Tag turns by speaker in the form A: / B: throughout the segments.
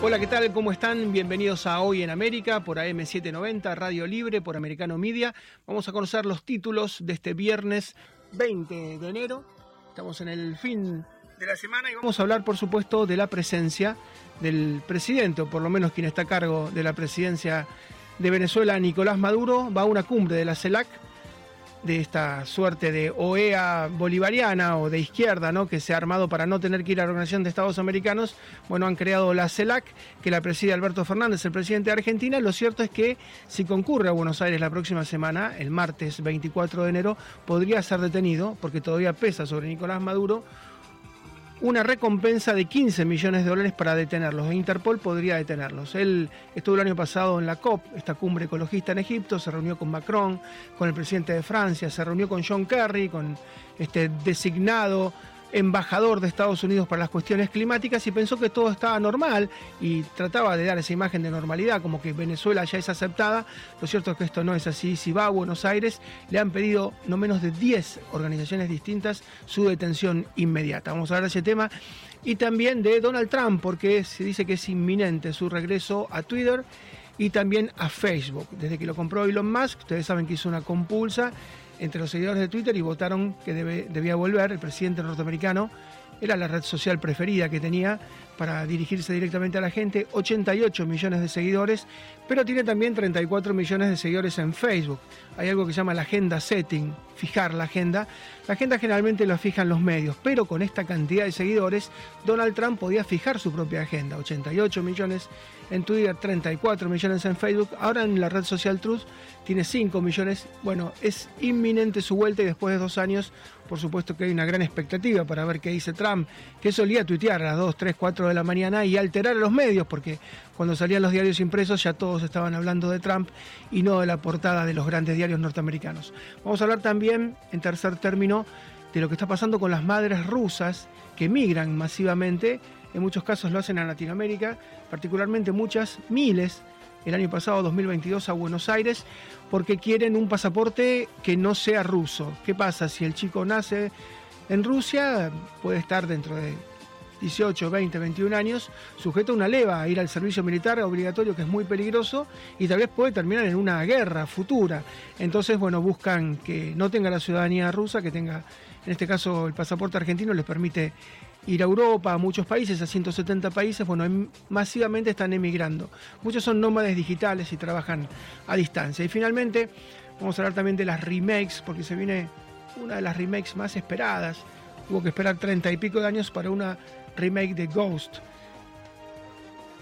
A: Hola, ¿qué tal? ¿Cómo están? Bienvenidos a Hoy en América por AM790, Radio Libre, por Americano Media. Vamos a conocer los títulos de este viernes 20 de enero. Estamos en el fin de la semana y vamos a hablar, por supuesto, de la presencia del presidente, o por lo menos quien está a cargo de la presidencia de Venezuela, Nicolás Maduro. Va a una cumbre de la CELAC de esta suerte de OEA bolivariana o de izquierda, ¿no? que se ha armado para no tener que ir a la Organización de Estados Americanos, bueno, han creado la CELAC, que la preside Alberto Fernández, el presidente de Argentina. Lo cierto es que si concurre a Buenos Aires la próxima semana, el martes 24 de enero, podría ser detenido, porque todavía pesa sobre Nicolás Maduro, una recompensa de 15 millones de dólares para detenerlos. E Interpol podría detenerlos. Él estuvo el año pasado en la COP, esta cumbre ecologista en Egipto, se reunió con Macron, con el presidente de Francia, se reunió con John Kerry, con este designado embajador de Estados Unidos para las cuestiones climáticas y pensó que todo estaba normal y trataba de dar esa imagen de normalidad, como que Venezuela ya es aceptada. Lo cierto es que esto no es así. Si va a Buenos Aires, le han pedido no menos de 10 organizaciones distintas su detención inmediata. Vamos a hablar de ese tema y también de Donald Trump, porque se dice que es inminente su regreso a Twitter y también a Facebook. Desde que lo compró Elon Musk, ustedes saben que hizo una compulsa entre los seguidores de Twitter y votaron que debía volver. El presidente norteamericano era la red social preferida que tenía para dirigirse directamente a la gente, 88 millones de seguidores, pero tiene también 34 millones de seguidores en Facebook. Hay algo que se llama la agenda setting, fijar la agenda. La agenda generalmente la fijan los medios, pero con esta cantidad de seguidores, Donald Trump podía fijar su propia agenda, 88 millones en Twitter, 34 millones en Facebook, ahora en la red social Truth tiene 5 millones. Bueno, es inminente su vuelta y después de dos años, por supuesto que hay una gran expectativa para ver qué dice Trump, que solía tuitear a las 2, 3, 4 de la mañana y alterar a los medios, porque cuando salían los diarios impresos ya todos estaban hablando de Trump y no de la portada de los grandes diarios norteamericanos. Vamos a hablar también, en tercer término, de lo que está pasando con las madres rusas que migran masivamente, en muchos casos lo hacen a Latinoamérica, particularmente muchas, miles, el año pasado, 2022, a Buenos Aires, porque quieren un pasaporte que no sea ruso. ¿Qué pasa? Si el chico nace en Rusia, puede estar dentro de 18, 20, 21 años, sujeto a una leva a ir al servicio militar obligatorio que es muy peligroso y tal vez puede terminar en una guerra futura. Entonces, bueno, buscan que no tenga la ciudadanía rusa, que tenga, en este caso, el pasaporte argentino les permite ir a Europa, a muchos países, a 170 países, bueno, masivamente están emigrando. Muchos son nómades digitales y trabajan a distancia. Y finalmente, vamos a hablar también de las remakes, porque se viene una de las remakes más esperadas. Hubo que esperar 30 y pico de años para una remake de Ghost.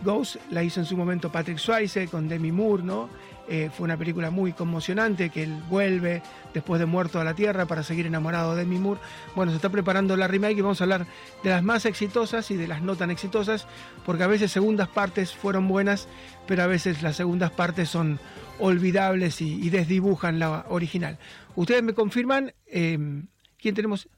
A: Ghost la hizo en su momento Patrick Swayze con Demi Moore, ¿no? Eh, fue una película muy conmocionante que él vuelve después de muerto a la Tierra para seguir enamorado de Demi Moore. Bueno, se está preparando la remake y vamos a hablar de las más exitosas y de las no tan exitosas, porque a veces segundas partes fueron buenas, pero a veces las segundas partes son olvidables y, desdibujan la original. Ustedes me confirman, eh, ¿quién tenemos?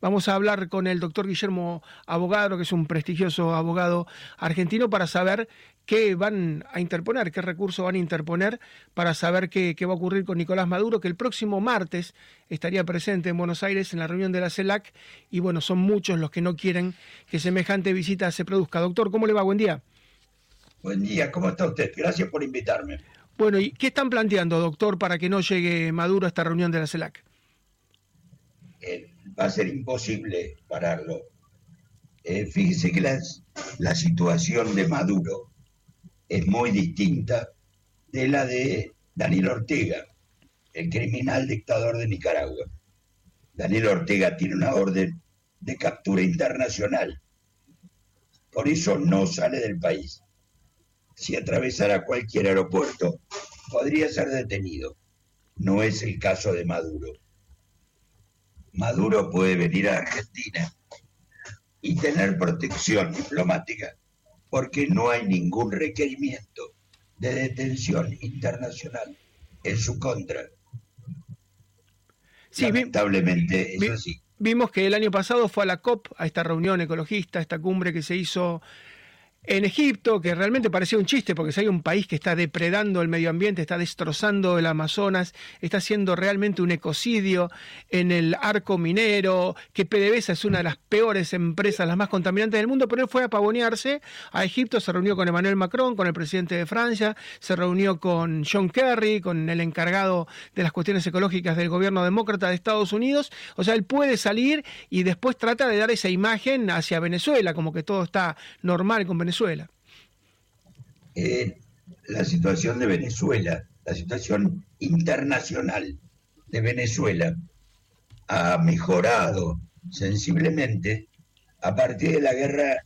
A: Vamos a hablar con el doctor Guillermo Abogado, que es un prestigioso abogado argentino, para saber qué van a interponer, qué recurso van a interponer para saber qué, va a ocurrir con Nicolás Maduro, que el próximo martes estaría presente en Buenos Aires en la reunión de la CELAC. Y bueno, son muchos los que no quieren que semejante visita se produzca. Doctor, ¿cómo le va? Buen día.
B: Buen día, ¿cómo está usted? Gracias por invitarme.
A: Bueno, ¿y qué están planteando, doctor, para que no llegue Maduro a esta reunión de la CELAC?
B: Eh, va a ser imposible pararlo. Eh, fíjese que la situación de Maduro es muy distinta de la de Daniel Ortega, el criminal dictador de Nicaragua. Daniel Ortega tiene una orden de captura internacional. Por eso no sale del país. Si atravesara cualquier aeropuerto, podría ser detenido. No es el caso de Maduro. Maduro puede venir a Argentina y tener protección diplomática porque no hay ningún requerimiento de detención internacional en su contra.
A: Sí, Lamentablemente es así. Vimos que el año pasado fue a la COP, a esta reunión ecologista, a esta cumbre que se hizo en Egipto, que realmente parecía un chiste, porque si hay un país que está depredando el medio ambiente, está destrozando el Amazonas, está haciendo realmente un ecocidio en el arco minero, que PDVSA es una de las peores empresas, las más contaminantes del mundo, pero él fue a pavonearse a Egipto, se reunió con Emmanuel Macron, con el presidente de Francia, se reunió con John Kerry, con el encargado de las cuestiones ecológicas del gobierno demócrata de Estados Unidos, o sea, él puede salir y después trata de dar esa imagen hacia Venezuela, como que todo está normal con Venezuela
B: Eh, la situación de Venezuela, la situación internacional de Venezuela ha mejorado sensiblemente a partir de la guerra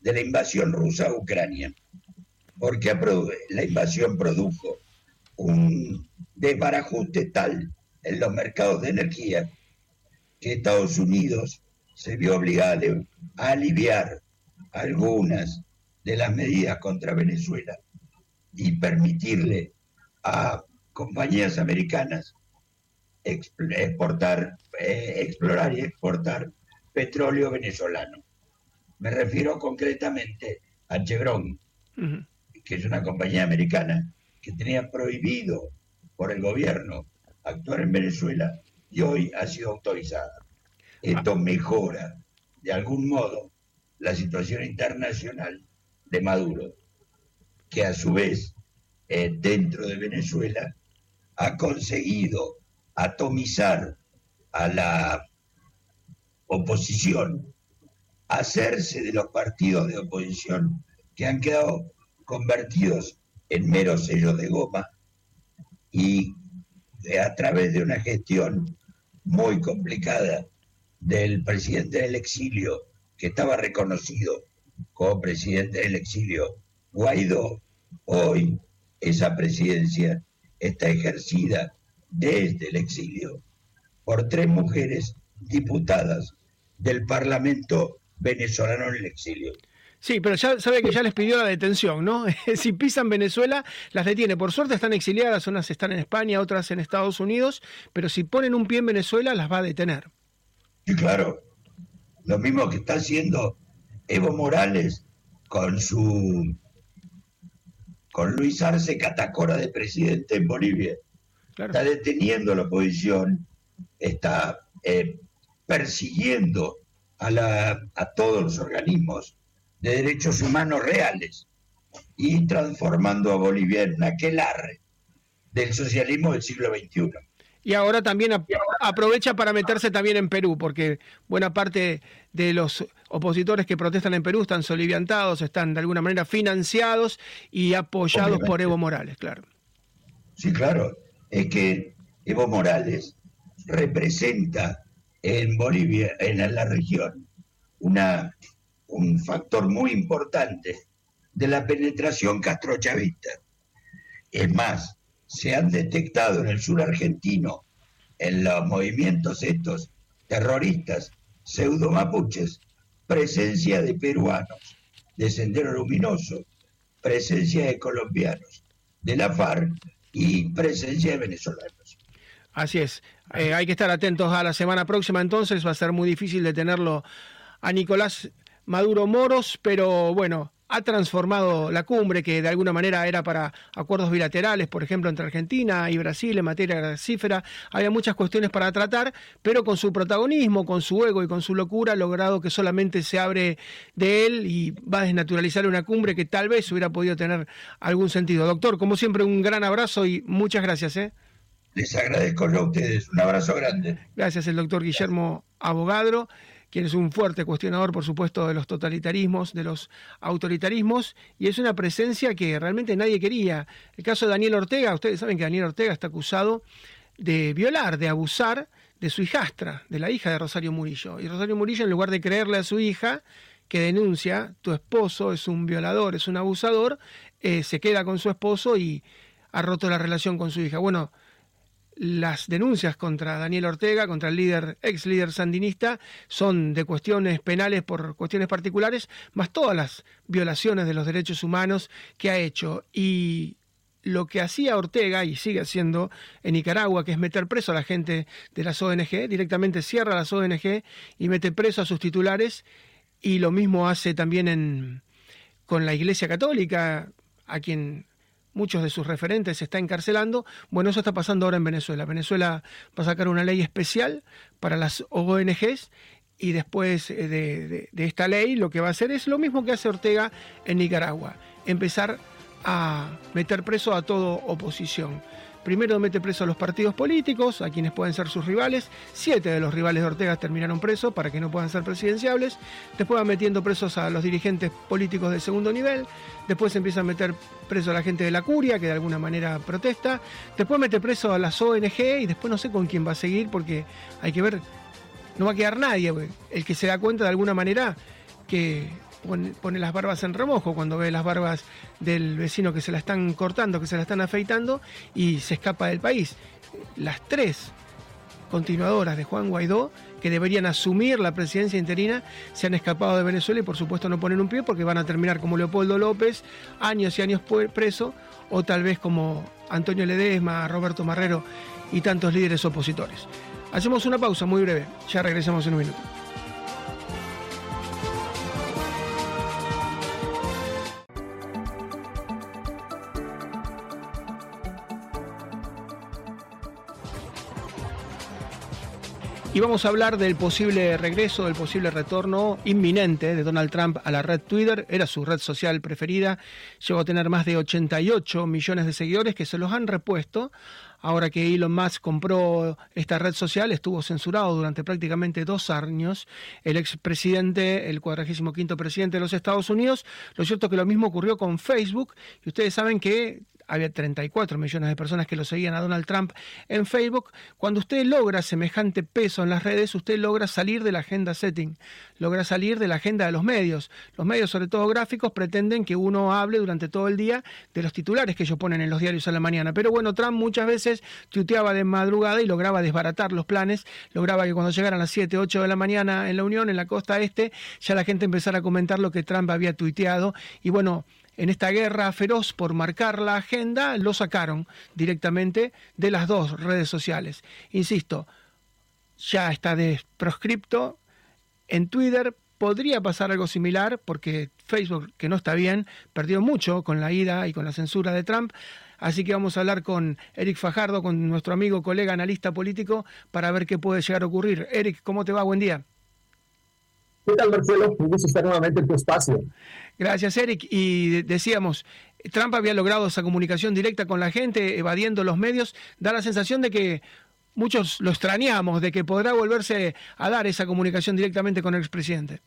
B: de la invasión rusa a Ucrania, porque la invasión produjo un desbarajuste tal en los mercados de energía que Estados Unidos se vio obligado a aliviar algunas de las medidas contra Venezuela y permitirle a compañías americanas exportar, eh, explorar y exportar petróleo venezolano. Me refiero concretamente a Chevron, que es una compañía americana que tenía prohibido por el gobierno actuar en Venezuela y hoy ha sido autorizada. Esto ah. mejora de algún modo la situación internacional de Maduro, que a su vez eh, dentro de Venezuela ha conseguido atomizar a la oposición, hacerse de los partidos de oposición que han quedado convertidos en meros sellos de goma y a través de una gestión muy complicada del presidente del exilio que estaba reconocido como presidente del exilio Guaidó, hoy esa presidencia está ejercida desde el exilio por tres mujeres diputadas del Parlamento venezolano en el exilio.
A: Sí, pero ya sabe que ya les pidió la detención, ¿no? si pisan Venezuela, las detiene. Por suerte están exiliadas, unas están en España, otras en Estados Unidos, pero si ponen un pie en Venezuela, las va a detener.
B: Sí, claro. Lo mismo que está haciendo Evo Morales con su con Luis Arce Catacora de presidente en Bolivia. Está deteniendo la oposición, está eh, persiguiendo a, la, a todos los organismos de derechos humanos reales y transformando a Bolivia en un aquelarre del socialismo del siglo XXI.
A: Y ahora también aprovecha para meterse también en Perú, porque buena parte de los opositores que protestan en Perú están soliviantados, están de alguna manera financiados y apoyados por Evo Morales, claro.
B: Sí, claro. Es que Evo Morales representa en Bolivia, en la región, una, un factor muy importante de la penetración castrochavista. Es más, se han detectado en el sur argentino, en los movimientos estos terroristas pseudo mapuches, presencia de peruanos, de Sendero Luminoso, presencia de colombianos, de la FARC y presencia de venezolanos.
A: Así es. Eh, hay que estar atentos a la semana próxima, entonces va a ser muy difícil detenerlo a Nicolás Maduro Moros, pero bueno, ha transformado la cumbre, que de alguna manera era para acuerdos bilaterales, por ejemplo, entre Argentina y Brasil en materia gasífera. Había muchas cuestiones para tratar, pero con su protagonismo, con su ego y con su locura, ha logrado que solamente se abre de él y va a desnaturalizar una cumbre que tal vez hubiera podido tener algún sentido. Doctor, como siempre, un gran abrazo y muchas gracias. ¿eh?
B: Les agradezco a ustedes. Un abrazo grande.
A: Gracias, el doctor Guillermo Abogadro quien es un fuerte cuestionador, por supuesto, de los totalitarismos, de los autoritarismos, y es una presencia que realmente nadie quería. El caso de Daniel Ortega, ustedes saben que Daniel Ortega está acusado de violar, de abusar de su hijastra, de la hija de Rosario Murillo. Y Rosario Murillo, en lugar de creerle a su hija, que denuncia, tu esposo es un violador, es un abusador, eh, se queda con su esposo y ha roto la relación con su hija. Bueno, las denuncias contra Daniel Ortega, contra el líder, ex líder sandinista, son de cuestiones penales por cuestiones particulares, más todas las violaciones de los derechos humanos que ha hecho. Y lo que hacía Ortega y sigue haciendo en Nicaragua, que es meter preso a la gente de las ONG, directamente cierra las ONG y mete preso a sus titulares, y lo mismo hace también en con la Iglesia Católica, a quien muchos de sus referentes se está encarcelando. Bueno, eso está pasando ahora en Venezuela. Venezuela va a sacar una ley especial para las ONGs y después eh, de, de, esta ley lo que va a hacer es lo mismo que hace Ortega en Nicaragua, empezar a meter preso a toda oposición. Primero mete preso a los partidos políticos, a quienes pueden ser sus rivales. Siete de los rivales de Ortega terminaron presos para que no puedan ser presidenciables. Después va metiendo presos a los dirigentes políticos de segundo nivel. Después empieza a meter preso a la gente de la curia, que de alguna manera protesta. Después mete preso a las ONG y después no sé con quién va a seguir porque hay que ver, no va a quedar nadie. El que se da cuenta de alguna manera que pone, las barbas en remojo cuando ve las barbas del vecino que se la están cortando, que se la están afeitando y se escapa del país. Las tres continuadoras de Juan Guaidó, que deberían asumir la presidencia interina, se han escapado de Venezuela y por supuesto no ponen un pie porque van a terminar como Leopoldo López, años y años preso, o tal vez como Antonio Ledesma, Roberto Marrero y tantos líderes opositores. Hacemos una pausa muy breve, ya regresamos en un minuto. Y vamos a hablar del posible regreso, del posible retorno inminente de Donald Trump a la red Twitter. Era su red social preferida. Llegó a tener más de 88 millones de seguidores que se los han repuesto. Ahora que Elon Musk compró esta red social, estuvo censurado durante prácticamente dos años. El expresidente, el 45 presidente de los Estados Unidos. Lo cierto es que lo mismo ocurrió con Facebook. Y ustedes saben que había 34 millones de personas que lo seguían a Donald Trump en Facebook. Cuando usted logra semejante peso en las redes, usted logra salir de la agenda setting, logra salir de la agenda de los medios. Los medios, sobre todo gráficos, pretenden que uno hable durante todo el día de los titulares que ellos ponen en los diarios a la mañana. Pero bueno, Trump muchas veces tuiteaba de madrugada y lograba desbaratar los planes, lograba que cuando llegaran las 7, 8 de la mañana en la Unión, en la costa este, ya la gente empezara a comentar lo que Trump había tuiteado. Y bueno, en esta guerra feroz por marcar la agenda, lo sacaron directamente de las dos redes sociales. Insisto, ya está proscripto. En Twitter podría pasar algo similar porque Facebook, que no está bien, perdió mucho con la ida y con la censura de Trump. Así que vamos a hablar con Eric Fajardo, con nuestro amigo, colega, analista político, para ver qué puede llegar a ocurrir. Eric, ¿cómo te va? Buen día.
C: ¿Qué tal, Marcelo? Un gusto estar nuevamente en tu espacio.
A: Gracias, Eric. Y decíamos, Trump había logrado esa comunicación directa con la gente, evadiendo los medios. Da la sensación de que muchos lo extrañamos, de que podrá volverse a dar esa comunicación directamente con el expresidente.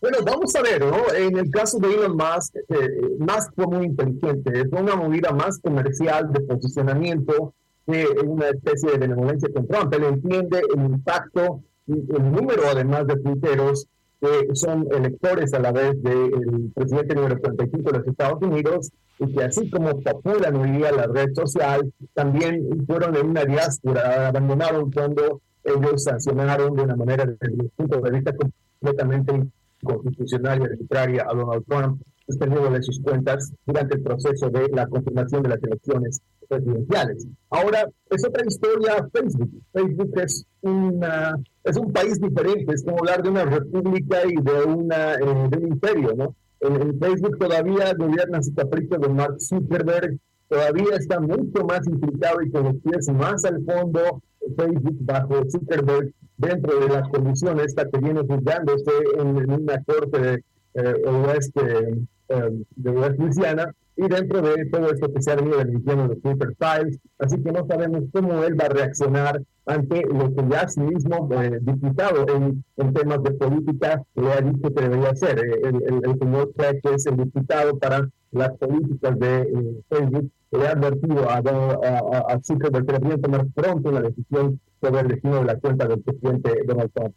C: Bueno, vamos a ver, ¿no? En el caso de Elon Musk, eh, más fue muy inteligente, es una movida más comercial de posicionamiento que una especie de benevolencia con Trump. Él entiende el impacto el número además de tuiteros que son electores a la vez del presidente número 45 de los Estados Unidos y que así como populan hoy día la red social, también fueron en una diáspora, abandonaron cuando ellos sancionaron de una manera desde punto de vista completamente inconstitucional y arbitraria a Donald Trump, suspendiéndole sus cuentas durante el proceso de la confirmación de las elecciones presidenciales. Ahora, es otra historia Facebook. Facebook es, una, es un país diferente, es como hablar de una república y de, una, eh, de un imperio, ¿no? En, Facebook todavía gobierna su capricho de Mark Zuckerberg, todavía está mucho más implicado y con los pies más al fondo Facebook bajo Zuckerberg dentro de las condiciones esta que viene juzgándose en, una corte de, eh, oeste, eh, de Louisiana y dentro de todo esto que se ha venido emitiendo los Twitter Files, así que no sabemos cómo él va a reaccionar ante lo que ya sí mismo eh, diputado en, en, temas de política le ha dicho que debería hacer. Eh, el, el, señor Craig, que es el diputado para las políticas de eh, Facebook, le ha advertido a, a, a Zuckerberg que debería tomar pronto la decisión sobre el destino de la cuenta del presidente Donald Trump.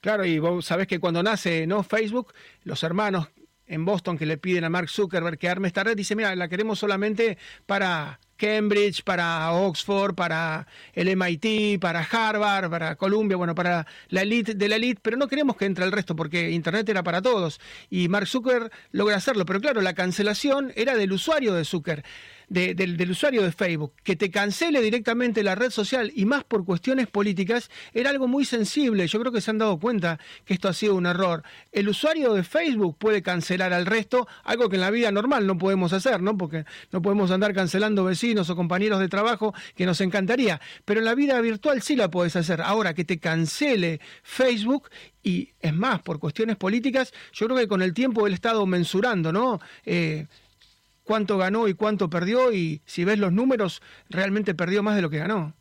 A: Claro, y vos sabés que cuando nace no Facebook, los hermanos en Boston que le piden a Mark Zuckerberg que arme esta red, dice, mira, la queremos solamente para Cambridge, para Oxford, para el MIT, para Harvard, para Columbia, bueno, para la elite de la elite, pero no queremos que entre el resto porque Internet era para todos y Mark Zuckerberg logra hacerlo, pero claro, la cancelación era del usuario de Zucker. Del usuario de Facebook, que te cancele directamente la red social y más por cuestiones políticas, era algo muy sensible. Yo creo que se han dado cuenta que esto ha sido un error. El usuario de Facebook puede cancelar al resto, algo que en la vida normal no podemos hacer, ¿no? Porque no podemos andar cancelando vecinos o compañeros de trabajo, que nos encantaría. Pero en la vida virtual sí la puedes hacer. Ahora que te cancele Facebook y es más, por cuestiones políticas, yo creo que con el tiempo él ha estado mensurando, ¿no? Eh, cuánto ganó y cuánto perdió y si ves los números, realmente perdió más de lo que ganó.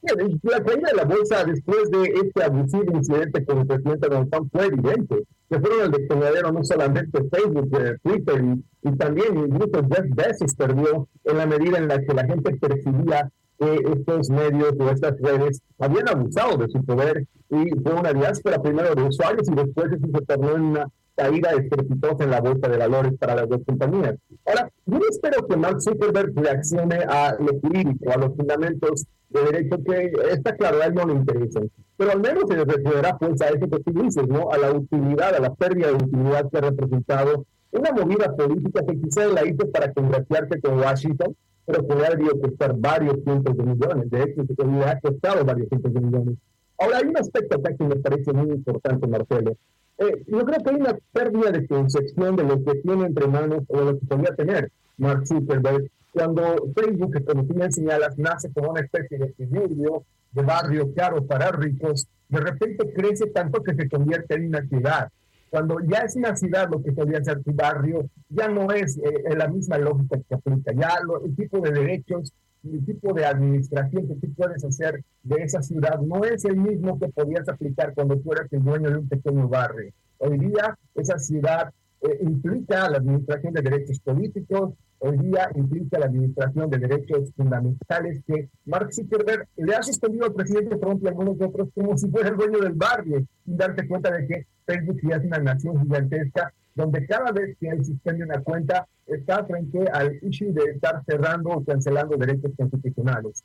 C: La caída de la bolsa después de este abusivo incidente con el presidente Donald Trump fue evidente. Que fueron el despeñadero no solamente Facebook, eh, Twitter y, también incluso Jeff Bezos perdió en la medida en la que la gente percibía que estos medios o estas redes habían abusado de su poder y fue una diáspora primero de usuarios y después eso se tornó en una caída estrepitosa en la bolsa de valores para las dos compañías. Ahora, yo espero que Mark Zuckerberg reaccione a lo jurídico, a los fundamentos de derecho que está claro, a él no le interesa. Pero al menos se referirá pues a eso que tú dices, ¿no? A la utilidad, a la pérdida de utilidad que ha representado una movida política que quizá la hizo para congraciarse con Washington, pero que le ha debido costar varios cientos de millones. De hecho, que le ha costado varios cientos de millones. Ahora, hay un aspecto acá que me parece muy importante, Marcelo. Eh, yo creo que hay una pérdida de concepción de lo que tiene entre manos o de lo que podría tener Mark Zuckerberg cuando Facebook, como tú me señalas, nace como una especie de equilibrio, de barrio caro para ricos, de repente crece tanto que se convierte en una ciudad. Cuando ya es una ciudad lo que podría ser tu barrio, ya no es eh, la misma lógica que aplica. Ya el tipo de derechos, el tipo de administración que tú puedes hacer de esa ciudad no es el mismo que podías aplicar cuando tú eras el dueño de un pequeño barrio. Hoy día esa ciudad eh, implica la administración de derechos políticos, hoy día implica la administración de derechos fundamentales que Mark Zuckerberg le ha suspendido al presidente Trump y a algunos otros como si fuera el dueño del barrio, sin darte cuenta de que Facebook ya es una nación gigantesca donde cada vez que él suspende una cuenta está frente al issue de estar cerrando o cancelando derechos constitucionales.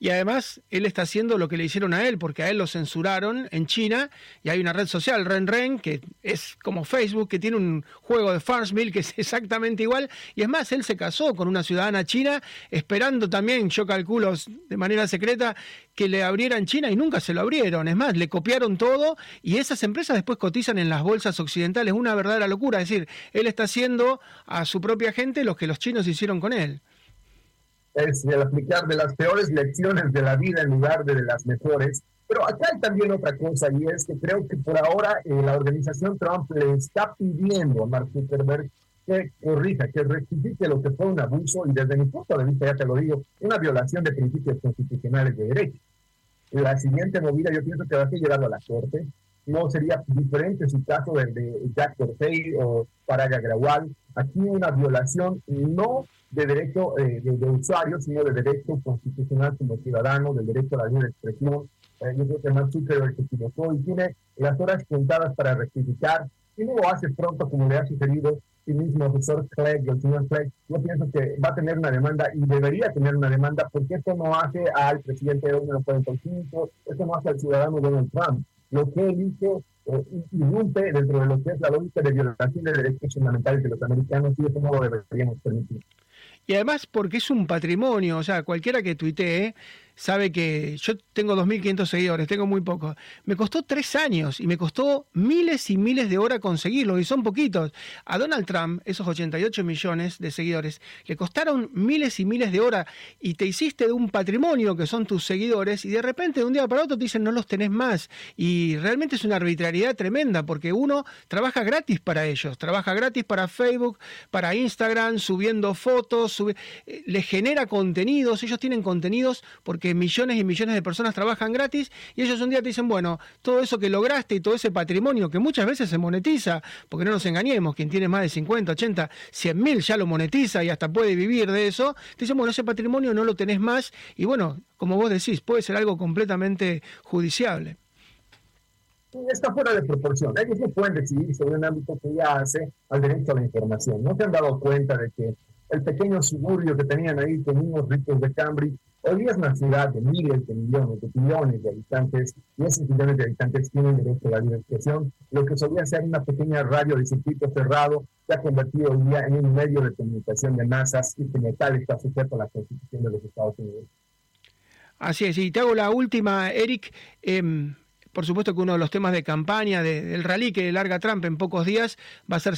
A: Y además, él está haciendo lo que le hicieron a él, porque a él lo censuraron en China y hay una red social, RenRen, que es como Facebook, que tiene un juego de Farmville que es exactamente igual. Y es más, él se casó con una ciudadana china, esperando también, yo calculo de manera secreta, que le abrieran China y nunca se lo abrieron. Es más, le copiaron todo y esas empresas después cotizan en las bolsas occidentales. Una verdadera locura. Es decir, él está haciendo a su propia gente lo que los chinos hicieron con él
C: es el aplicar de las peores lecciones de la vida en lugar de, las mejores. Pero acá hay también otra cosa y es que creo que por ahora eh, la organización Trump le está pidiendo a Mark Zuckerberg que corrija, que rectifique lo que fue un abuso y desde mi punto de vista, ya te lo digo, una violación de principios constitucionales de derecho. La siguiente movida yo pienso que va a ser llevado a la Corte. No sería diferente su caso del de Jack Dorsey o Paraga Grawal. Aquí una violación no de derecho eh, de, usuario, sino de derecho constitucional como ciudadano, del derecho a la libre expresión. Eh, yo creo que Mark Zuckerberg se equivocó y tiene las horas contadas para rectificar. Si no hace pronto, como le ha sugerido el mismo profesor Clegg, el señor Clegg, yo pienso que va a tener una demanda y debería tener una demanda porque esto no hace al presidente Donald 45, esto no hace al ciudadano Donald Trump. Lo que él hizo eh, dentro de lo que es la lógica de violación de derechos fundamentales de los americanos y eso no lo deberíamos permitir.
A: Y además porque es un patrimonio, o sea, cualquiera que tuitee sabe que yo tengo 2.500 seguidores, tengo muy pocos. Me costó tres años y me costó miles y miles de horas conseguirlo, y son poquitos. A Donald Trump, esos 88 millones de seguidores, le costaron miles y miles de horas y te hiciste de un patrimonio que son tus seguidores y de repente de un día para otro te dicen no los tenés más. Y realmente es una arbitrariedad tremenda porque uno trabaja gratis para ellos, trabaja gratis para Facebook, para Instagram, subiendo fotos, sube, eh, les genera contenidos, ellos tienen contenidos porque millones y millones de personas trabajan gratis y ellos un día te dicen, bueno, todo eso que lograste y todo ese patrimonio que muchas veces se monetiza, porque no nos engañemos, quien tiene más de 50, 80, 100 mil ya lo monetiza y hasta puede vivir de eso, te dicen, bueno, ese patrimonio no lo tenés más y bueno, como vos decís, puede ser algo completamente judiciable
C: está fuera de proporción. Ellos no pueden decidir sobre un ámbito que ya hace al derecho a la información. No se han dado cuenta de que el pequeño suburbio que tenían ahí con unos ricos de Cambridge Hoy es una ciudad de miles de millones, de millones de habitantes, y esos millones de habitantes tienen derecho a la libre expresión. Lo que solía ser una pequeña radio de circuito cerrado, se ha convertido hoy día en un medio de comunicación de masas y como tal está sujeto a la Constitución de los Estados Unidos.
A: Así es, y te hago la última, Eric. Em, por supuesto que uno de los temas de campaña del rally que larga Trump en pocos días va a ser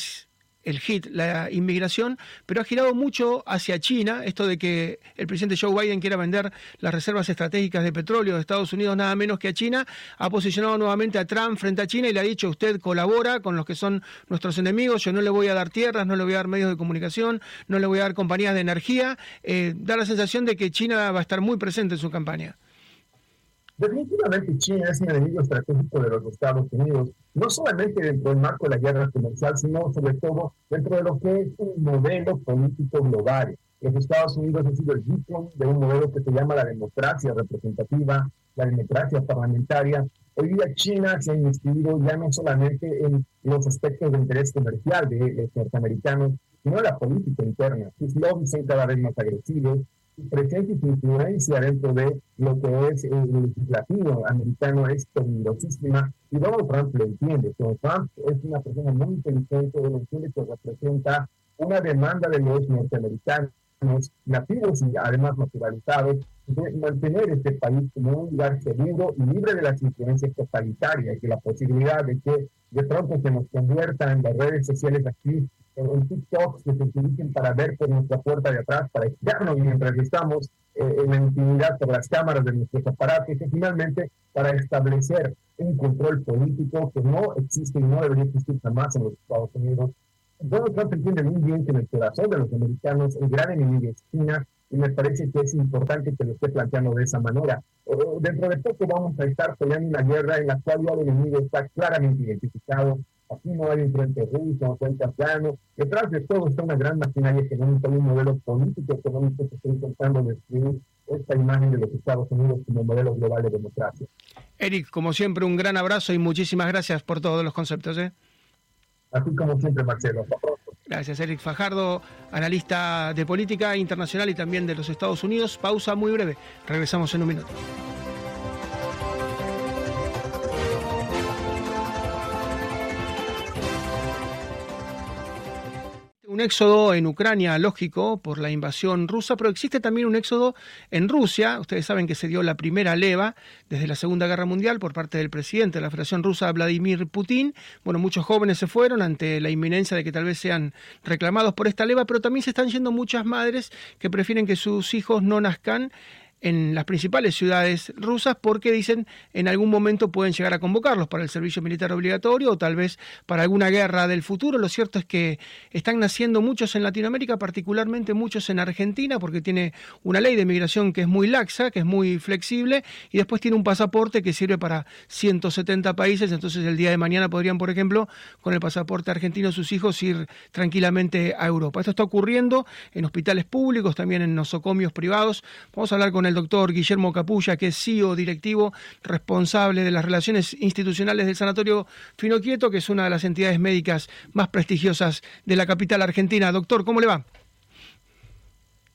A: el hit, la inmigración, pero ha girado mucho hacia China, esto de que el presidente Joe Biden quiera vender las reservas estratégicas de petróleo de Estados Unidos nada menos que a China, ha posicionado nuevamente a Trump frente a China y le ha dicho, usted colabora con los que son nuestros enemigos, yo no le voy a dar tierras, no le voy a dar medios de comunicación, no le voy a dar compañías de energía, eh, da la sensación de que China va a estar muy presente en su campaña.
C: Definitivamente China es un enemigo estratégico de los Estados Unidos, no solamente dentro del marco de la guerra comercial, sino sobre todo dentro de lo que es un modelo político global. Los Estados Unidos han sido el beacon de un modelo que se llama la democracia representativa, la democracia parlamentaria. Hoy día China se ha inscrito ya no solamente en los aspectos de interés comercial de los norteamericanos, sino en la política interna. Sus lobbies son cada vez más agresivos, presencia y su influencia dentro de lo que es el legislativo americano es peligrosísima y Donald Trump lo entiende. Donald Trump es una persona muy inteligente, él entiende que representa una demanda de los norteamericanos nativos y además naturalizados de mantener este país como un lugar seguro y libre de las influencias totalitarias y la posibilidad de que de pronto se nos conviertan las redes sociales aquí en TikTok que se utilicen para ver por nuestra puerta de atrás, para espiarnos mientras estamos eh, en la intimidad por las cámaras de nuestros aparatos y finalmente para establecer un control político que no existe y no debería existir jamás en los Estados Unidos. Donald Trump entiende muy bien que en el corazón de los americanos el gran enemigo es China y me parece que es importante que lo esté planteando de esa manera. dentro de poco vamos a estar peleando una guerra en la cual el enemigo está claramente identificado, Aquí no hay un frente ruso, no frente afgano. Detrás de todo está una gran maquinaria económica y un modelo político económico que está intentando destruir esta imagen de los Estados Unidos como modelo global de democracia.
A: Eric, como siempre, un gran abrazo y muchísimas gracias por todos los conceptos. ¿eh?
C: Así como siempre, Marcelo. Hasta pronto.
A: Gracias, Eric Fajardo, analista de política internacional y también de los Estados Unidos. Pausa muy breve. Regresamos en un minuto. Éxodo en Ucrania, lógico, por la invasión rusa, pero existe también un éxodo en Rusia. Ustedes saben que se dio la primera leva desde la Segunda Guerra Mundial por parte del presidente de la Federación Rusa, Vladimir Putin. Bueno, muchos jóvenes se fueron ante la inminencia de que tal vez sean reclamados por esta leva, pero también se están yendo muchas madres que prefieren que sus hijos no nazcan en las principales ciudades rusas porque dicen en algún momento pueden llegar a convocarlos para el servicio militar obligatorio o tal vez para alguna guerra del futuro. Lo cierto es que están naciendo muchos en Latinoamérica, particularmente muchos en Argentina, porque tiene una ley de migración que es muy laxa, que es muy flexible y después tiene un pasaporte que sirve para 170 países. Entonces el día de mañana podrían, por ejemplo, con el pasaporte argentino sus hijos ir tranquilamente a Europa. Esto está ocurriendo en hospitales públicos, también en nosocomios privados. Vamos a hablar con el doctor Guillermo Capulla, que es CEO directivo responsable de las relaciones institucionales del Sanatorio Finoquieto, que es una de las entidades médicas más prestigiosas de la capital argentina. Doctor, ¿cómo le va?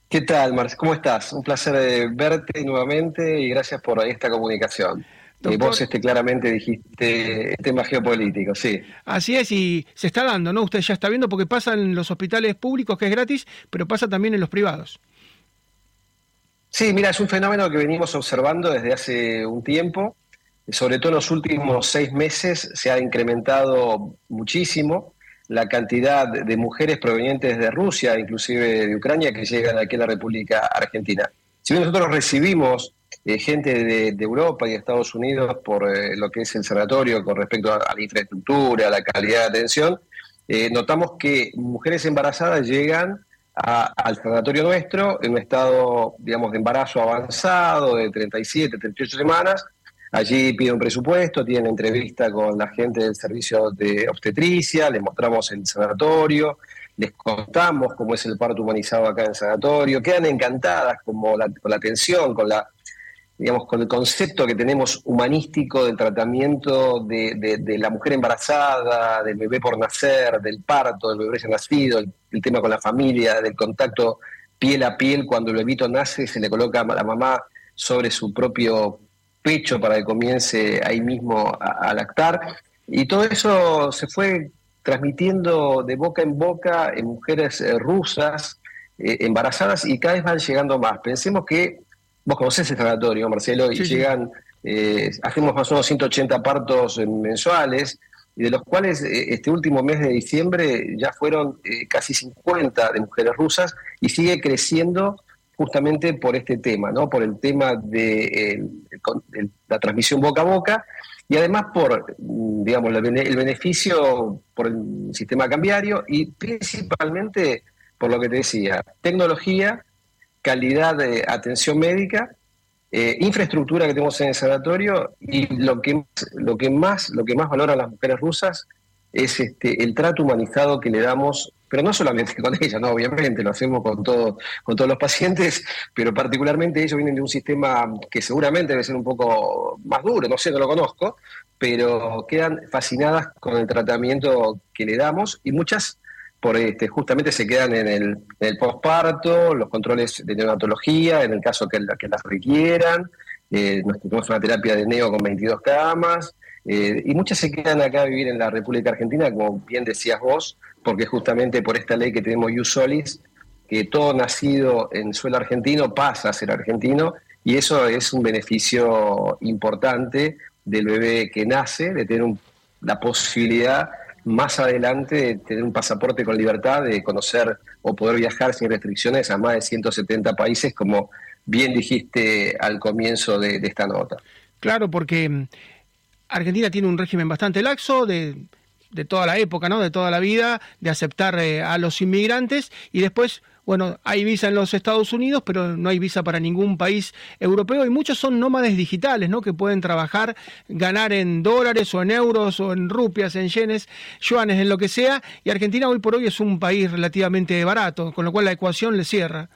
D: ¿Qué tal, Marce? ¿Cómo estás? Un placer eh, verte nuevamente y gracias por esta comunicación. Y eh, vos este, claramente dijiste tema geopolítico, sí.
A: Así es, y se está dando, ¿no? Usted ya está viendo porque pasa en los hospitales públicos, que es gratis, pero pasa también en los privados.
D: Sí, mira, es un fenómeno que venimos observando desde hace un tiempo. Sobre todo en los últimos seis meses se ha incrementado muchísimo la cantidad de mujeres provenientes de Rusia, inclusive de Ucrania, que llegan aquí a la República Argentina. Si bien nosotros recibimos eh, gente de, Europa y de Estados Unidos por eh, lo que es el sanatorio con respecto a, la infraestructura, a la calidad de atención, eh, notamos que mujeres embarazadas llegan al sanatorio nuestro en un estado, digamos, de embarazo avanzado de 37, 38 semanas. Allí piden un presupuesto, tienen entrevista con la gente del servicio de obstetricia, les mostramos el sanatorio, les contamos cómo es el parto humanizado acá en el sanatorio, quedan encantadas como la, con la atención, con la digamos, con el concepto que tenemos humanístico del tratamiento de, la mujer embarazada, del bebé por nacer, del parto, del bebé recién nacido, el, tema con la familia, del contacto piel a piel cuando el bebito nace, se le coloca a la mamá sobre su propio pecho para que comience ahí mismo a, lactar. Y todo eso se fue transmitiendo de boca en boca en mujeres eh, rusas eh, embarazadas y cada vez van llegando más. Pensemos que vos conocés el sanatorio, Marcelo, y llegan, hacemos más o menos 180 partos mensuales, y de los cuales este último mes de diciembre ya fueron casi 50 de mujeres rusas y sigue creciendo justamente por este tema, ¿no? por el tema de, la transmisión boca a boca y además por digamos, el beneficio por el sistema cambiario y principalmente por lo que te decía, tecnología, calidad de atención médica, eh, infraestructura que tenemos en el sanatorio y lo que, lo que más lo que más valoran las mujeres rusas es este, el trato humanizado que le damos pero no solamente con ella, no, obviamente, lo hacemos con, todo, con todos los pacientes, pero particularmente ellos vienen de un sistema que seguramente debe ser un poco más duro, no sé, no lo conozco, pero quedan fascinadas con el tratamiento que le damos y muchas por este, justamente se quedan en el, en posparto, los controles de neonatología, en el caso que, que las requieran, eh, tenemos una terapia de neo con 22 camas, eh, y muchas se quedan acá a vivir en la República Argentina, como bien decías vos, porque justamente por esta ley que tenemos Solis, que todo nacido en suelo argentino pasa a ser argentino, y eso es un beneficio importante del bebé que nace, de tener la posibilidad más adelante de tener un pasaporte con libertad, de conocer o poder viajar sin restricciones a más de 170 países, como bien dijiste al comienzo de esta nota.
A: Claro, porque Argentina tiene un régimen bastante laxo de, de toda la época, ¿no? De toda la vida, de aceptar eh, a los inmigrantes y después, bueno, hay visa en los Estados Unidos, pero no hay visa para ningún país europeo y muchos son nómades digitales, ¿no? Que pueden trabajar, ganar en dólares o en euros o en rupias, en yenes, yuanes, en lo que sea. Y Argentina hoy por hoy es un país relativamente barato, con lo cual la ecuación le cierra.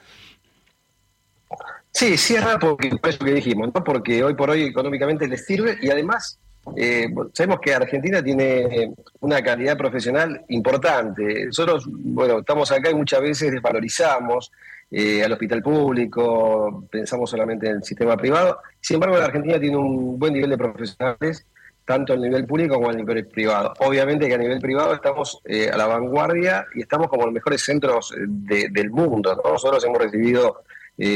D: Sí, cierra porque por eso que dijimos, ¿no? Porque hoy por hoy económicamente les sirve y además eh, sabemos que Argentina tiene una calidad profesional importante. Nosotros, bueno, estamos acá y muchas veces desvalorizamos eh, al hospital público, pensamos solamente en el sistema privado. Sin embargo, la Argentina tiene un buen nivel de profesionales, tanto a nivel público como a nivel privado. Obviamente que a nivel privado estamos eh, a la vanguardia y estamos como los mejores centros del mundo. Nosotros hemos recibido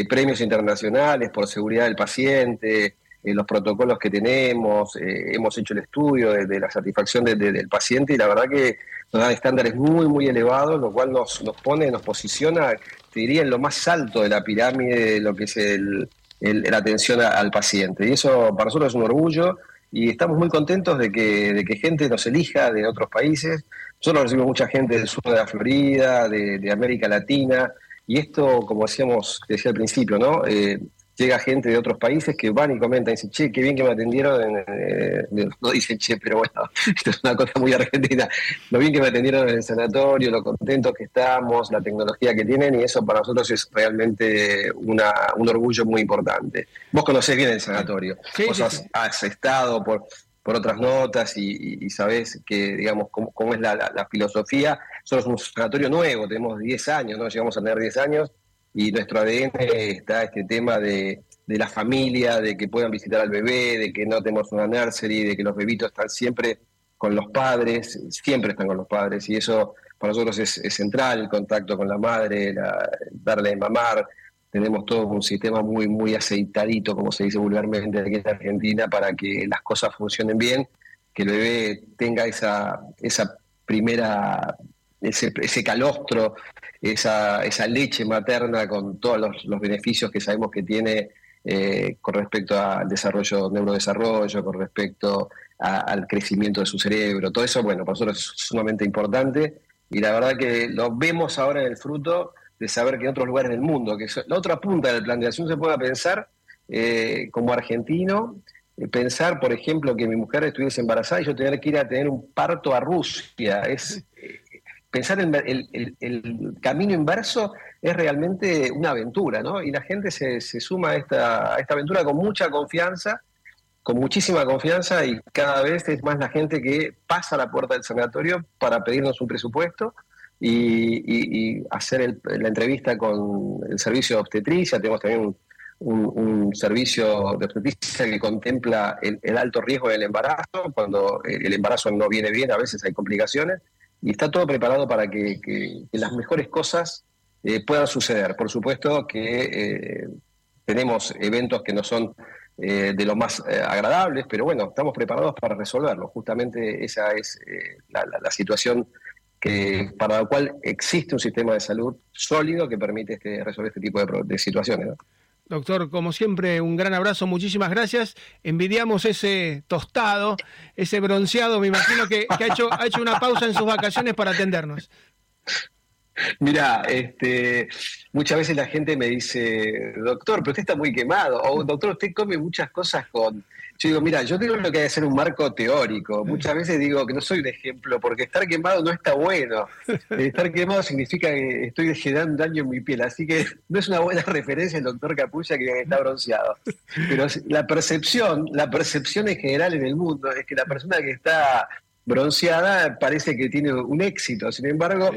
D: premios internacionales por seguridad del paciente, eh, los protocolos que tenemos, eh, hemos hecho el estudio de, la satisfacción del paciente y la verdad que nos dan estándares muy, muy elevados, lo cual nos, nos pone, nos posiciona, te diría, en lo más alto de la pirámide de lo que es el, la atención al paciente. Y eso para nosotros es un orgullo y estamos muy contentos de que, de que gente nos elija de otros países. Nosotros recibimos mucha gente del sur de la Florida, de, América Latina, y esto, como decíamos, decía al principio, ¿no? Eh, llega gente de otros países que van y comentan, y dicen, che, qué bien que me atendieron, eh, no dicen che, pero bueno, esto es una cosa muy argentina, lo bien que me atendieron en el sanatorio, lo contentos que estamos, la tecnología que tienen, y eso para nosotros es realmente una, un orgullo muy importante. Vos conocés bien el sanatorio, vos has, estado por, por otras notas y, y, sabés que, digamos, cómo, cómo es la, la, la, filosofía. Somos un sanatorio nuevo, tenemos 10 años, ¿no? Llegamos a tener 10 años, y nuestro ADN está este tema de, la familia, de que puedan visitar al bebé, de que no tenemos una nursery, de que los bebitos están siempre con los padres, siempre están con los padres, y eso para nosotros es, central, el contacto con la madre, darle de mamar, tenemos todo un sistema muy, muy aceitadito, como se dice vulgarmente aquí en Argentina, para que las cosas funcionen bien, que el bebé tenga esa, esa primera, ese, calostro esa, leche materna con todos los, beneficios que sabemos que tiene eh, con respecto al desarrollo, neurodesarrollo, con respecto al crecimiento de su cerebro. Todo eso, bueno, para nosotros es sumamente importante y la verdad que lo vemos ahora en el fruto de saber que en otros lugares del mundo, que es la otra punta del plan de acción se pueda pensar eh, como argentino, eh, pensar, por ejemplo, que mi mujer estuviese embarazada y yo tuviera que ir a tener un parto a Rusia. Es, pensar en el, camino inverso es realmente una aventura, ¿no? Y la gente se, suma a esta, esta, aventura con mucha confianza, con muchísima confianza y cada vez es más la gente que pasa a la puerta del sanatorio para pedirnos un presupuesto y, hacer la entrevista con el servicio de obstetricia. Tenemos también un, servicio de obstetricia que contempla el, alto riesgo del embarazo, cuando el embarazo no viene bien, a veces hay complicaciones y está todo preparado para que, las mejores cosas eh, puedan suceder. Por supuesto que eh, tenemos eventos que no son de lo más agradables, pero bueno, estamos preparados para resolverlo. Justamente esa es la, situación que, para la cual existe un sistema de salud sólido que permite este, resolver este tipo de, de situaciones.
A: Doctor, como siempre, un gran abrazo, muchísimas gracias. Envidiamos ese tostado, ese bronceado, me imagino que, ha, hecho, ha hecho una pausa en sus vacaciones para atendernos.
D: Mira, este, muchas veces la gente me dice, doctor, pero usted está muy quemado, o doctor, usted come muchas cosas con, yo digo, mira, yo tengo lo que hay que hacer un marco teórico. Muchas veces digo que no soy un ejemplo, porque estar quemado no está bueno. Estar quemado significa que estoy generando daño en mi piel, así que no es una buena referencia el doctor Capulla que está bronceado. Pero la percepción, la percepción en general en el mundo es que la persona que está bronceada parece que tiene un éxito. Sin embargo,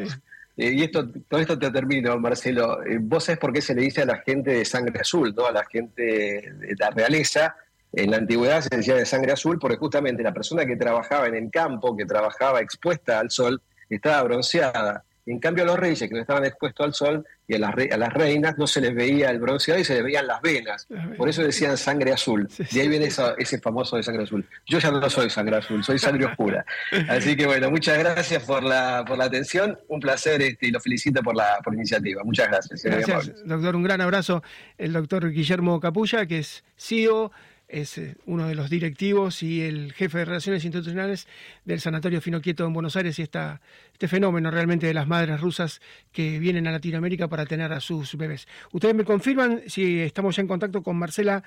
D: eh, y esto, todo esto te termino, Marcelo. Eh, vos sabés por qué se le dice a la gente de sangre azul, ¿no? A la gente de la realeza en la antigüedad se decía de sangre azul porque justamente la persona que trabajaba en el campo, que trabajaba expuesta al sol, estaba bronceada. En cambio a los reyes que no estaban expuestos al sol y a las, a las reinas no se les veía el bronceado y se les veían las venas. Por eso decían sangre azul. De ahí viene ese famoso de sangre azul. Yo ya no soy sangre azul, soy sangre oscura. Así que bueno, muchas gracias por la, por la atención. Un placer este, y lo felicito por la, por la iniciativa. Muchas gracias.
A: Gracias, doctor. Un gran abrazo. El doctor Guillermo Capulla, que es CEO es eh, uno de los directivos y el jefe de Relaciones Institucionales del Sanatorio Finoquieto en Buenos Aires y este fenómeno realmente de las madres rusas que vienen a Latinoamérica para tener a sus bebés. Ustedes me confirman si estamos ya en contacto con Marcela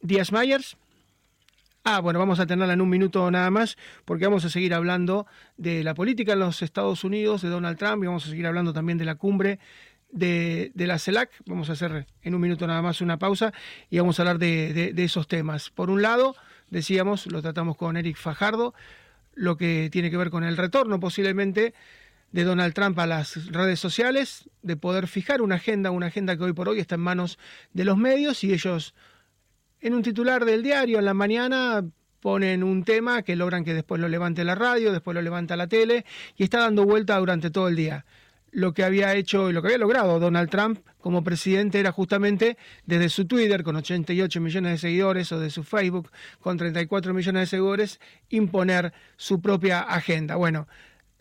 A: Díaz Myers. Ah, bueno, vamos a tenerla en un minuto nada más, porque vamos a seguir hablando de la política en los Estados Unidos, de Donald Trump, y vamos a seguir hablando también de la cumbre de, la CELAC. Vamos a hacer en un minuto nada más una pausa y vamos a hablar de, esos temas. Por un lado, decíamos, lo tratamos con Eric Fajardo, lo que tiene que ver con el retorno posiblemente de Donald Trump a las redes sociales, de poder fijar una agenda, una agenda que hoy por hoy está en manos de los medios y ellos en un titular del diario en la mañana ponen un tema que logran que después lo levante la radio, después lo levanta la tele y está dando vuelta durante todo el día lo que había hecho y lo que había logrado Donald Trump como presidente era justamente desde su Twitter con 88 millones de seguidores o de su Facebook con 34 millones de seguidores imponer su propia agenda. Bueno,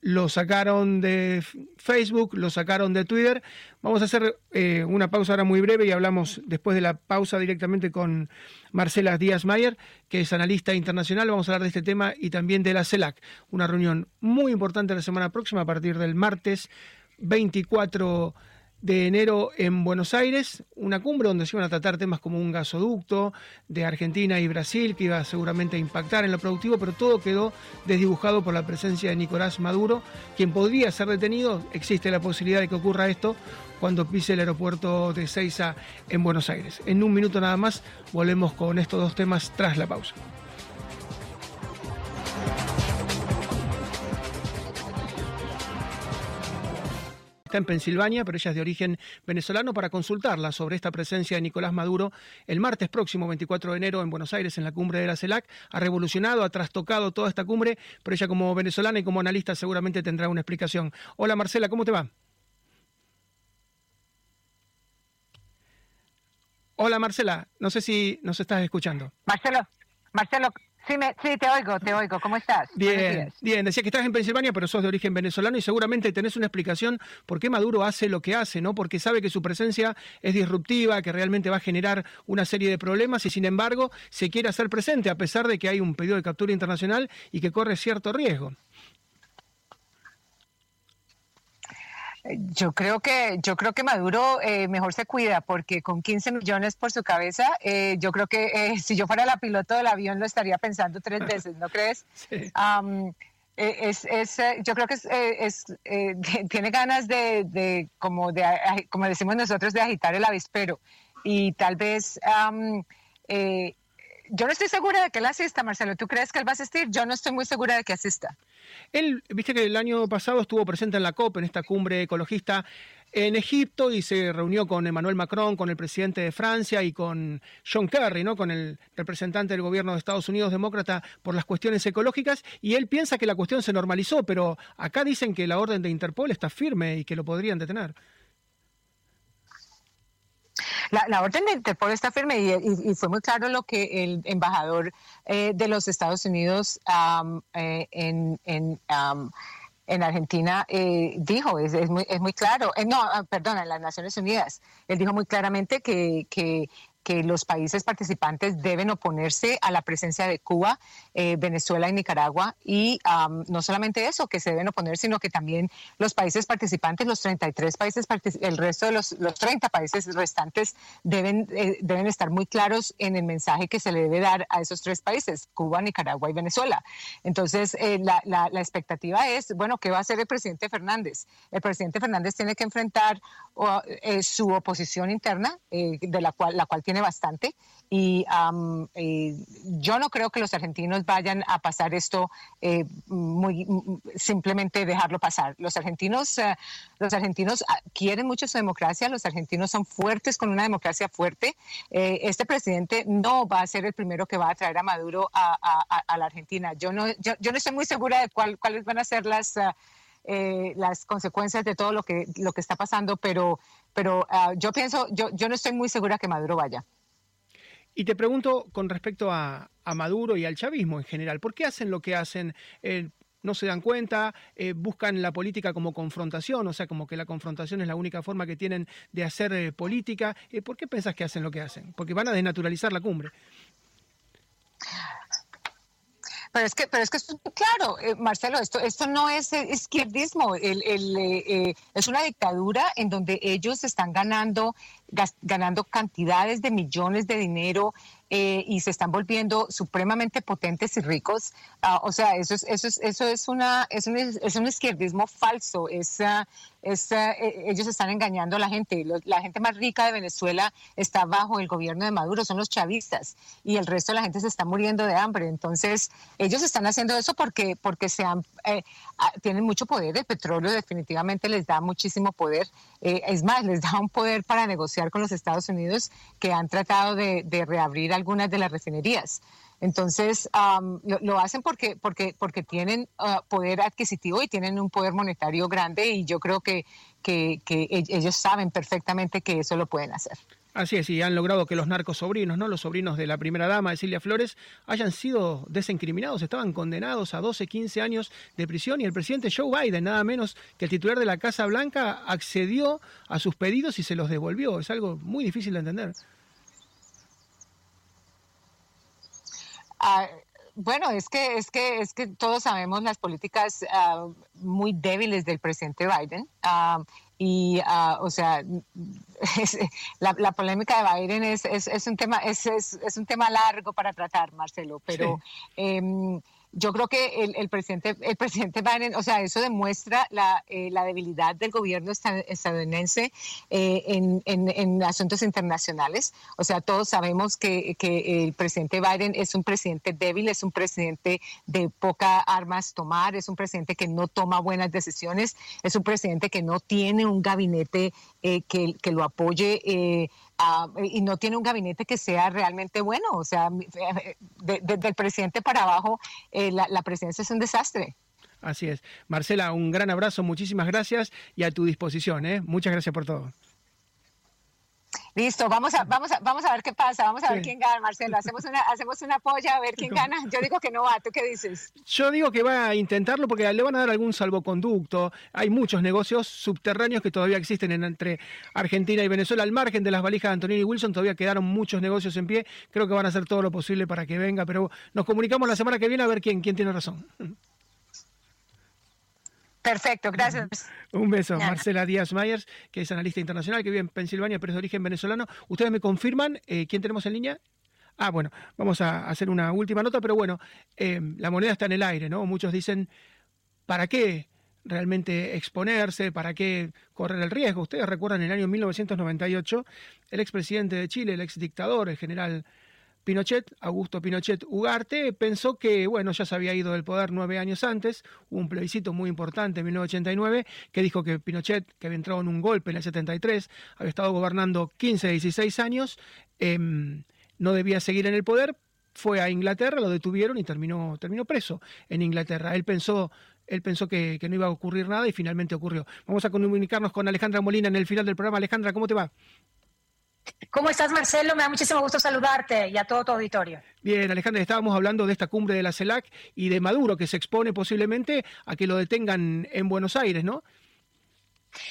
A: lo sacaron de Facebook, lo sacaron de Twitter. Vamos a hacer eh, una pausa ahora muy breve y hablamos después de la pausa directamente con Marcela Díaz Mayer, que es analista internacional. Vamos a hablar de este tema y también de la CELAC, una reunión muy importante la semana próxima a partir del martes 24 de enero en Buenos Aires, una cumbre donde se iban a tratar temas como un gasoducto de Argentina y Brasil, que iba seguramente a impactar en lo productivo, pero todo quedó desdibujado por la presencia de Nicolás Maduro, quien podría ser detenido. Existe la posibilidad de que ocurra esto cuando pise el aeropuerto de Ceiza en Buenos Aires. En un minuto nada más volvemos con estos dos temas tras la pausa. Está en Pensilvania, pero ella es de origen venezolano, para consultarla sobre esta presencia de Nicolás Maduro el martes próximo, 24 de enero, en Buenos Aires, en la cumbre de la CELAC. Ha revolucionado, ha trastocado toda esta cumbre, pero ella como venezolana y como analista seguramente tendrá una explicación. Hola Marcela, ¿cómo te va? Hola Marcela, no sé si nos estás escuchando.
E: Marcelo, Marcelo, Sí, sí, te oigo, te oigo. ¿Cómo estás?
A: Bien, bien. Decía que estás en Pensilvania, pero sos de origen venezolano y seguramente tenés una explicación por qué Maduro hace lo que hace, ¿no? Porque sabe que su presencia es disruptiva, que realmente va a generar una serie de problemas y sin embargo se quiere hacer presente a pesar de que hay un pedido de captura internacional y que corre cierto riesgo.
E: Yo creo que yo creo que Maduro eh, mejor se cuida porque con 15 millones por su cabeza, eh, yo creo que eh, si yo fuera la piloto del avión lo estaría pensando tres veces, ¿no crees? Sí. es, es, yo creo que es, tiene ganas de, como de como decimos nosotros de agitar el avispero y tal vez yo no estoy segura de que él asista, Marcelo. ¿Tú crees que él va a asistir? Yo no estoy muy segura de que asista.
A: Él, viste que el año pasado estuvo presente en la COP, en esta cumbre ecologista en Egipto y se reunió con Emmanuel Macron, con el presidente de Francia y con John Kerry, ¿no? con el representante del gobierno de Estados Unidos demócrata por las cuestiones ecológicas y él piensa que la cuestión se normalizó, pero acá dicen que la orden de Interpol está firme y que lo podrían detener.
E: La, orden de Interpol está firme y, fue muy claro lo que el embajador eh, de los Estados Unidos eh, en, en Argentina eh, dijo, es, es, muy, es muy claro, no, ah, perdón, en las Naciones Unidas, él dijo muy claramente que, que que los países participantes deben oponerse a la presencia de Cuba, eh, Venezuela y Nicaragua. Y no solamente eso, que se deben oponer, sino que también los países participantes, los 33 países, el resto de los, los 30 países restantes deben, eh, deben estar muy claros en el mensaje que se le debe dar a esos tres países, Cuba, Nicaragua y Venezuela. Entonces, eh, la, la, la, expectativa es, bueno, ¿qué va a hacer el presidente Fernández? El presidente Fernández tiene que enfrentar su oposición interna, de la cual, la cual tiene tiene bastante y eh, yo no creo que los argentinos vayan a pasar esto eh, muy simplemente dejarlo pasar. Los argentinos, eh, los argentinos ah, quieren mucho su democracia, los argentinos son fuertes con una democracia fuerte. este presidente no va a ser el primero que va a traer a Maduro a, la Argentina. Yo no, yo, no estoy muy segura de cuáles van a ser las las consecuencias de todo lo que lo que está pasando, pero pero ah, yo pienso, yo, yo no estoy muy segura que Maduro vaya.
A: Y te pregunto con respecto a, Maduro y al chavismo en general, ¿por qué hacen lo que hacen? Eh, no se dan cuenta, eh, buscan la política como confrontación, o sea, como que la confrontación es la única forma que tienen de hacer eh, política. ¿Por qué pensás que hacen lo que hacen? Porque van a desnaturalizar la cumbre.
E: Pero es que, pero es que esto, claro, eh, Marcelo, esto, esto no es izquierdismo, el, el, eh, eh, es una dictadura en donde ellos están ganando, ganando cantidades de millones de dinero eh, y se están volviendo supremamente potentes y ricos. Ah, o sea, eso es, eso es, eso es, una, es, un, es un izquierdismo falso. Es, ah, es, e, ellos están engañando a la gente. La gente más rica de Venezuela está bajo el gobierno de Maduro, son los chavistas, y el resto de la gente se está muriendo de hambre. Entonces, ellos están haciendo eso porque, porque se eh, tienen mucho poder. El petróleo definitivamente les da muchísimo poder. Eh, es más, les da un poder para negociar con los Estados Unidos que han tratado de, de reabrir algunas de las refinerías. Entonces, lo, hacen porque, porque, porque tienen ah, poder adquisitivo y tienen un poder monetario grande y yo creo que, que, e, ellos saben perfectamente que eso lo pueden hacer.
A: Así es, y han logrado que los narcos sobrinos, ¿no? Los sobrinos de la primera dama, de Silvia Flores, hayan sido desincriminados, estaban condenados a 12, 15 años de prisión y el presidente Joe Biden, nada menos que el titular de la Casa Blanca, accedió a sus pedidos y se los devolvió. Es algo muy difícil de entender.
E: Ah, bueno, es que, es que, es que todos sabemos las políticas ah, muy débiles del presidente Biden. Ah, y, o sea, la, polémica de Biden es, es, un tema, es, es, un tema largo para tratar, Marcelo, pero em, yo creo que el, presidente, el presidente Biden, o sea, eso demuestra la, eh, la debilidad del gobierno estadounidense eh, en, en, asuntos internacionales. O sea, todos sabemos que, el presidente Biden es un presidente débil, es un presidente de poca armas tomar, es un presidente que no toma buenas decisiones, es un presidente que no tiene un gabinete eh, que, que, lo apoye y no tiene un gabinete que sea realmente bueno. O sea, desde el presidente para abajo, eh, la, la presidencia es un desastre.
A: Así es. Marcela, un gran abrazo, muchísimas gracias y a tu disposición. ¿eh? Muchas gracias por todo.
E: Listo, vamos a, vamos a, vamos a ver qué pasa, vamos a ver quién gana, Marcelo. Hacemos una, hacemos una polla a ver quién gana. Yo digo que no va, ¿tú qué dices?
A: Yo digo que va a intentarlo porque le van a dar algún salvoconducto. Hay muchos negocios subterráneos que todavía existen entre Argentina y Venezuela. Al margen de las valijas de Antonini y Wilson, todavía quedaron muchos negocios en pie. Creo que van a hacer todo lo posible para que venga, pero nos comunicamos la semana que viene a ver quién, quién tiene razón.
E: Perfecto, gracias.
A: Un beso. Marcela Díaz Myers, que es analista internacional, que vive en Pensilvania, pero es de origen venezolano. ¿Ustedes me confirman eh, quién tenemos en línea? Ah, bueno, vamos a hacer una última nota, pero bueno, eh, la moneda está en el aire, ¿no? Muchos dicen, ¿para qué realmente exponerse? ¿Para qué correr el riesgo? Ustedes recuerdan en el año 1998, el expresidente de Chile, el exdictador, el general Pinochet, Augusto Pinochet Ugarte, pensó que, bueno, ya se había ido del poder nueve años antes, hubo un plebiscito muy importante en 1989 que dijo que Pinochet, que había entrado en un golpe en el 73, había estado gobernando 15, 16 años, em, no debía seguir en el poder, fue a Inglaterra, lo detuvieron y terminó, terminó preso en Inglaterra. Él pensó, él pensó que, que, no iba a ocurrir nada y finalmente ocurrió. Vamos a comunicarnos con Alejandra Molina en el final del programa. Alejandra, ¿cómo te va?
F: ¿Cómo estás, Marcelo? Me da muchísimo gusto saludarte y a todo tu auditorio.
A: Bien, Alejandra, estábamos hablando de esta cumbre de la CELAC y de Maduro, que se expone posiblemente a que lo detengan en Buenos Aires, ¿no?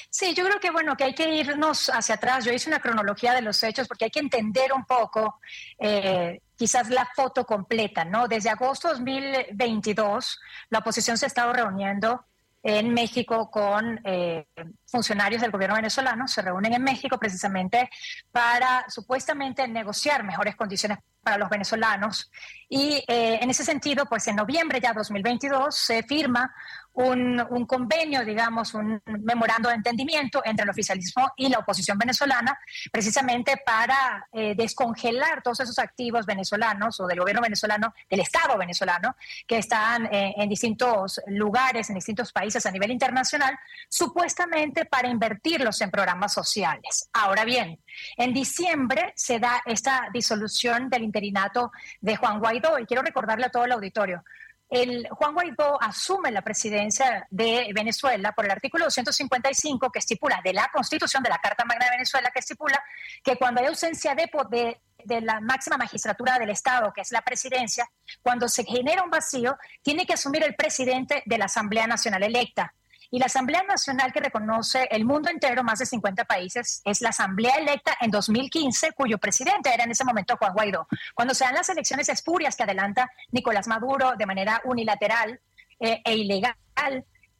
F: Sí, yo creo que bueno, que hay que irnos hacia atrás. Yo hice una cronología de los hechos porque hay que entender un poco eh, quizás la foto completa, ¿no? Desde agosto de 2022, la oposición se ha estado reuniendo en México con eh, funcionarios del gobierno venezolano, se reúnen en México precisamente para supuestamente negociar mejores condiciones para los venezolanos. Y eh, en ese sentido, pues en noviembre ya 2022 se firma un, convenio, digamos, un memorando de entendimiento entre el oficialismo y la oposición venezolana, precisamente para eh, descongelar todos esos activos venezolanos o del gobierno venezolano, del Estado venezolano, que están eh, en distintos lugares, en distintos países a nivel internacional, supuestamente para invertirlos en programas sociales. Ahora bien, en diciembre se da esta disolución del interinato de Juan Guaidó y quiero recordarle a todo el auditorio, el Juan Guaidó asume la presidencia de Venezuela por el artículo 255 que estipula de la Constitución de la Carta Magna de Venezuela que estipula que cuando hay ausencia de, poder de la máxima magistratura del Estado, que es la presidencia, cuando se genera un vacío, tiene que asumir el presidente de la Asamblea Nacional electa. Y la Asamblea Nacional que reconoce el mundo entero, más de 50 países, es la Asamblea electa en 2015, cuyo presidente era en ese momento Juan Guaidó. Cuando se dan las elecciones espurias que adelanta Nicolás Maduro de manera unilateral eh, e ilegal,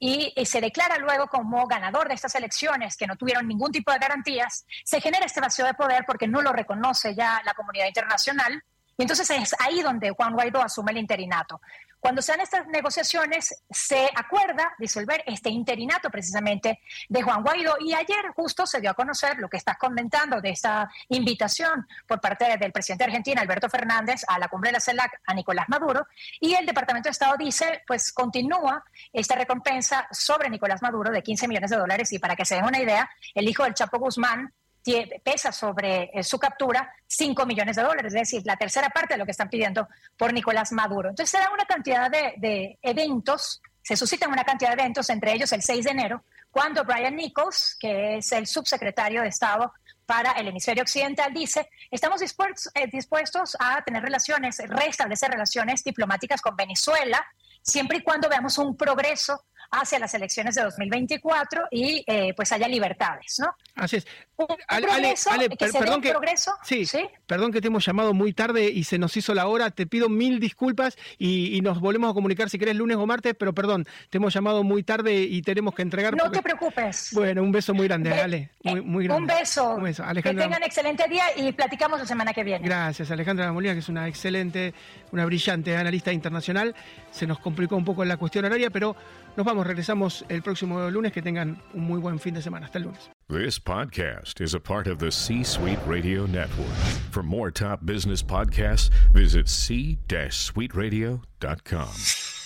F: y, se declara luego como ganador de estas elecciones que no tuvieron ningún tipo de garantías, se genera este vacío de poder porque no lo reconoce ya la comunidad internacional. Entonces es ahí donde Juan Guaidó asume el interinato. Cuando se dan estas negociaciones, se acuerda disolver este interinato precisamente de Juan Guaidó. Y ayer justo se dio a conocer lo que estás comentando de esta invitación por parte del presidente de Argentina, Alberto Fernández, a la cumbre de la CELAC a Nicolás Maduro. Y el Departamento de Estado dice, pues continúa esta recompensa sobre Nicolás Maduro de 15 millones de dólares. Y para que se den una idea, el hijo del Chapo Guzmán pesa sobre eh, su captura 5 millones de dólares, es decir, la tercera parte de lo que están pidiendo por Nicolás Maduro. Entonces se da una cantidad de, eventos, se suscitan una cantidad de eventos, entre ellos el 6 de enero, cuando Brian Nichols, que es el subsecretario de Estado para el hemisferio occidental, dice, estamos dispuestos, eh, dispuestos a tener relaciones, restablecer relaciones diplomáticas con Venezuela, siempre y cuando veamos un progreso hacia las elecciones de 2024 y eh, pues haya libertades, ¿no?
A: Así es.
F: Un, progreso, que se perdón que, progreso,
A: sí, perdón que te hemos llamado muy tarde y se nos hizo la hora, te pido mil disculpas y, nos volvemos a comunicar si querés lunes o martes, pero perdón, te hemos llamado muy tarde y tenemos que entregar.
F: No te preocupes.
A: Bueno, un beso muy grande, Ale, muy, muy grande.
F: Un beso. Un beso. Alejandra... Que tengan excelente día y platicamos la semana que viene.
A: Gracias, Alejandra Molina, que es una excelente, una brillante analista internacional. Se nos complicó un poco la cuestión horaria, pero nos vamos, regresamos el próximo lunes. Que tengan un muy buen fin de semana. Hasta el lunes.
G: This podcast is a part of the C-Suite Radio Network. For more top business podcasts, visit c-suiteradio.com.